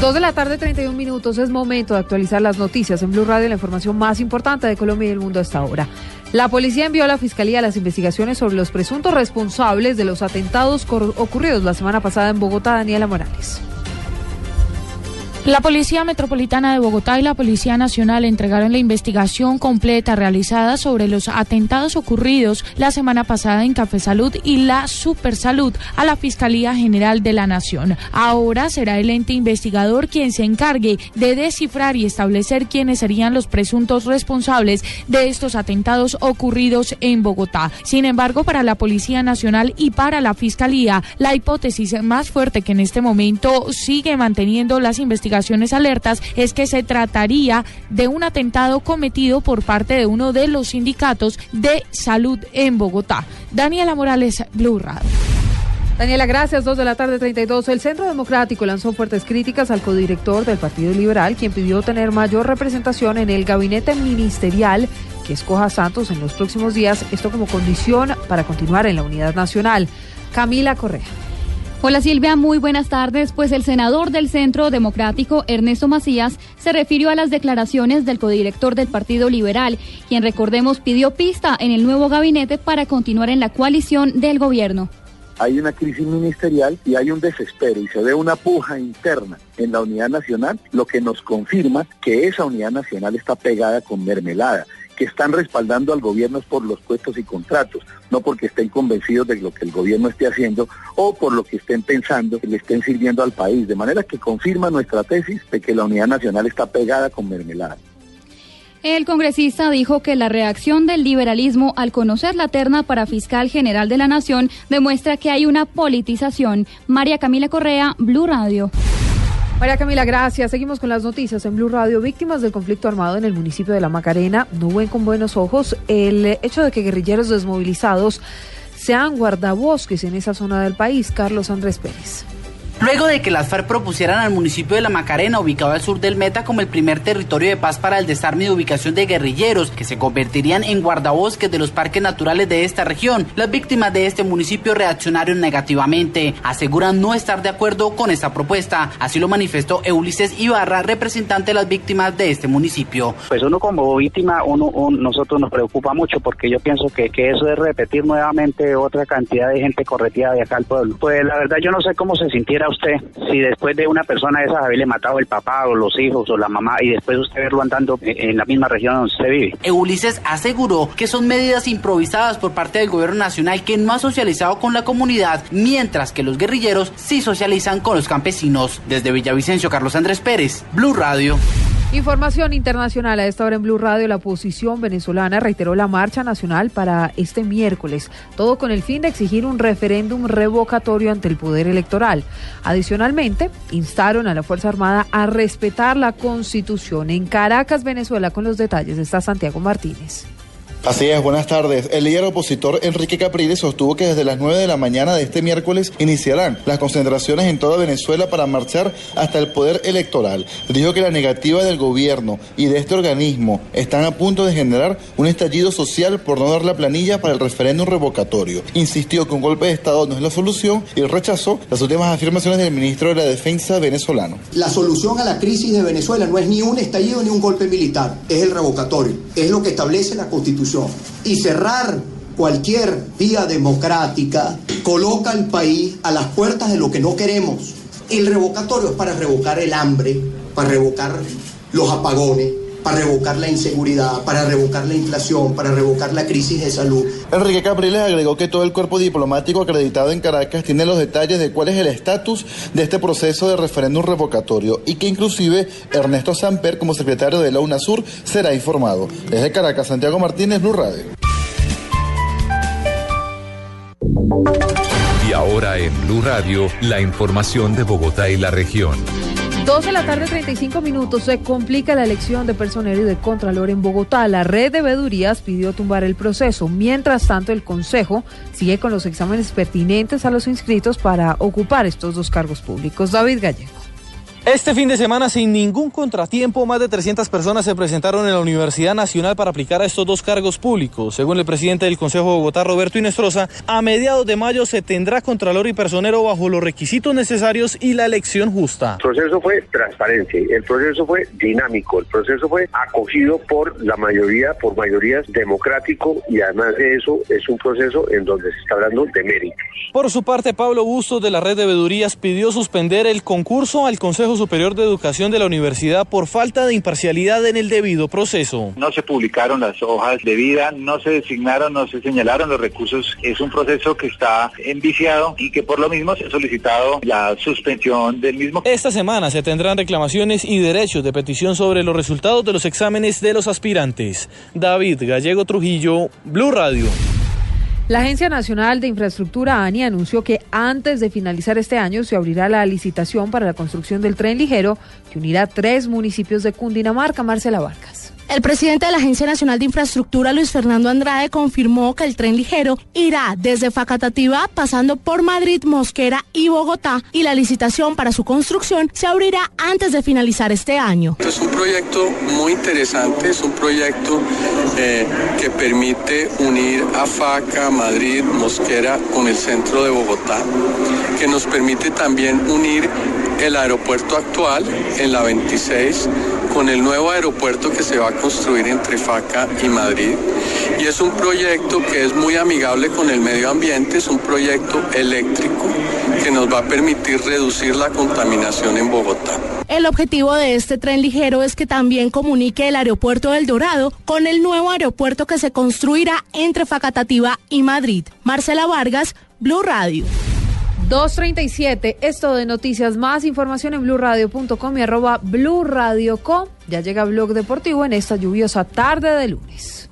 Dos de la tarde, 31 minutos. Es momento de actualizar las noticias en Blue Radio, la información más importante de Colombia y el mundo hasta ahora. La policía envió a la Fiscalía las investigaciones sobre los presuntos responsables de los atentados ocurridos la semana pasada en Bogotá, Daniela Morales. La Policía Metropolitana de Bogotá y la Policía Nacional entregaron la investigación completa realizada sobre los atentados ocurridos la semana pasada en Café Salud y la Supersalud a la Fiscalía General de la Nación. Ahora será el ente investigador quien se encargue de descifrar y establecer quiénes serían los presuntos responsables de estos atentados ocurridos en Bogotá. Sin embargo, para la Policía Nacional y para la Fiscalía, la hipótesis más fuerte que en este momento sigue manteniendo las investigaciones alertas es que se trataría de un atentado cometido por parte de uno de los sindicatos de salud en Bogotá. Daniela Morales, Blue Radio. Daniela, gracias. Dos de la tarde, 32. El Centro Democrático lanzó fuertes críticas al codirector del Partido Liberal, quien pidió tener mayor representación en el gabinete ministerial que escoja Santos en los próximos días, esto como condición para continuar en la unidad nacional. Camila Correa. Hola Silvia, muy buenas tardes. Pues el senador del Centro Democrático, Ernesto Macías, se refirió a las declaraciones del codirector del Partido Liberal, quien recordemos pidió pista en el nuevo gabinete para continuar en la coalición del gobierno. Hay una crisis ministerial y hay un desespero y se ve una puja interna en la unidad nacional, lo que nos confirma que esa unidad nacional está pegada con mermelada que están respaldando al gobierno por los puestos y contratos, no porque estén convencidos de lo que el gobierno esté haciendo o por lo que estén pensando que le estén sirviendo al país. De manera que confirma nuestra tesis de que la unidad nacional está pegada con mermelada. El congresista dijo que la reacción del liberalismo al conocer la terna para fiscal general de la Nación demuestra que hay una politización. María Camila Correa, Blue Radio. María Camila, gracias. Seguimos con las noticias en Blue Radio. Víctimas del conflicto armado en el municipio de La Macarena no ven con buenos ojos el hecho de que guerrilleros desmovilizados sean guardabosques en esa zona del país. Carlos Andrés Pérez. Luego de que las FARC propusieran al municipio de La Macarena, ubicado al sur del Meta, como el primer territorio de paz para el desarme y ubicación de guerrilleros, que se convertirían en guardabosques de los parques naturales de esta región, las víctimas de este municipio reaccionaron negativamente. Aseguran no estar de acuerdo con esta propuesta. Así lo manifestó Ulises Ibarra, representante de las víctimas de este municipio. Pues uno como víctima, uno, nosotros nos preocupa mucho porque yo pienso que, que eso es repetir nuevamente otra cantidad de gente corretida de acá al pueblo. Pues la verdad yo no sé cómo se sintiera usted si después de una persona de esas haberle matado el papá o los hijos o la mamá y después usted verlo andando en la misma región donde usted vive? Ulises aseguró que son medidas improvisadas por parte del gobierno nacional que no ha socializado con la comunidad, mientras que los guerrilleros sí socializan con los campesinos. Desde Villavicencio, Carlos Andrés Pérez, Blue Radio. Información internacional. A esta hora en Blue Radio, la oposición venezolana reiteró la marcha nacional para este miércoles, todo con el fin de exigir un referéndum revocatorio ante el poder electoral. Adicionalmente, instaron a la Fuerza Armada a respetar la Constitución. En Caracas, Venezuela, con los detalles está Santiago Martínez. Así es, buenas tardes. El líder opositor Enrique Capriles sostuvo que desde las 9 de la mañana de este miércoles iniciarán las concentraciones en toda Venezuela para marchar hasta el poder electoral. Dijo que la negativa del gobierno y de este organismo están a punto de generar un estallido social por no dar la planilla para el referéndum revocatorio. Insistió que un golpe de Estado no es la solución y rechazó las últimas afirmaciones del ministro de la Defensa venezolano. La solución a la crisis de Venezuela no es ni un estallido ni un golpe militar, es el revocatorio. Es lo que establece la Constitución y cerrar cualquier vía democrática coloca al país a las puertas de lo que no queremos. El revocatorio es para revocar el hambre, para revocar los apagones, para revocar la inseguridad, para revocar la inflación, para revocar la crisis de salud. Enrique Capriles agregó que todo el cuerpo diplomático acreditado en Caracas tiene los detalles de cuál es el estatus de este proceso de referéndum revocatorio y que inclusive Ernesto Samper como secretario de la UNASUR será informado. Desde Caracas, Santiago Martínez, Blue Radio. Y ahora en Blue Radio, la información de Bogotá y la región. 12 de la tarde, 35 minutos. Se complica la elección de personero y de contralor en Bogotá. La red de vedurías pidió tumbar el proceso. Mientras tanto, el Consejo sigue con los exámenes pertinentes a los inscritos para ocupar estos dos cargos públicos. David Gallego. Este fin de semana, sin ningún contratiempo, más de 300 personas se presentaron en la Universidad Nacional para aplicar a estos dos cargos públicos. Según el presidente del Consejo de Bogotá, Roberto Inestrosa, a mediados de mayo se tendrá contralor y personero bajo los requisitos necesarios y la elección justa. El proceso fue transparente, el proceso fue dinámico, el proceso fue acogido por la mayoría, por mayorías democrático y además de eso es un proceso en donde se está hablando de méritos. Por su parte, Pablo Bustos de la red de vedurías pidió suspender el concurso al Consejo Superior de Educación de la Universidad por falta de imparcialidad en el debido proceso. No se publicaron las hojas de vida, no se designaron, no se señalaron los recursos. Es un proceso que está enviciado y que por lo mismo se ha solicitado la suspensión del mismo. Esta semana se tendrán reclamaciones y derechos de petición sobre los resultados de los exámenes de los aspirantes. David Gallego Trujillo, Blue Radio. La Agencia Nacional de Infraestructura, ANI, anunció que antes de finalizar este año se abrirá la licitación para la construcción del tren ligero que unirá tres municipios de Cundinamarca. Marcela Vargas. El presidente de la Agencia Nacional de Infraestructura, Luis Fernando Andrade, confirmó que el tren ligero irá desde Facatativá pasando por Madrid, Mosquera y Bogotá y la licitación para su construcción se abrirá antes de finalizar este año. Es un proyecto muy interesante, es un proyecto eh, que permite unir a Faca, Madrid, Mosquera con el centro de Bogotá, que nos permite también unir el aeropuerto actual en la 26 con el nuevo aeropuerto que se va a construir entre Faca y Madrid. Y es un proyecto que es muy amigable con el medio ambiente, es un proyecto eléctrico que nos va a permitir reducir la contaminación en Bogotá. El objetivo de este tren ligero es que también comunique el aeropuerto del Dorado con el nuevo aeropuerto que se construirá entre Facatativa y Madrid. Marcela Vargas, Blue Radio. 237, esto de noticias, más información en blurradio.com y arroba blurradioco. Ya llega Blog Deportivo en esta lluviosa tarde de lunes.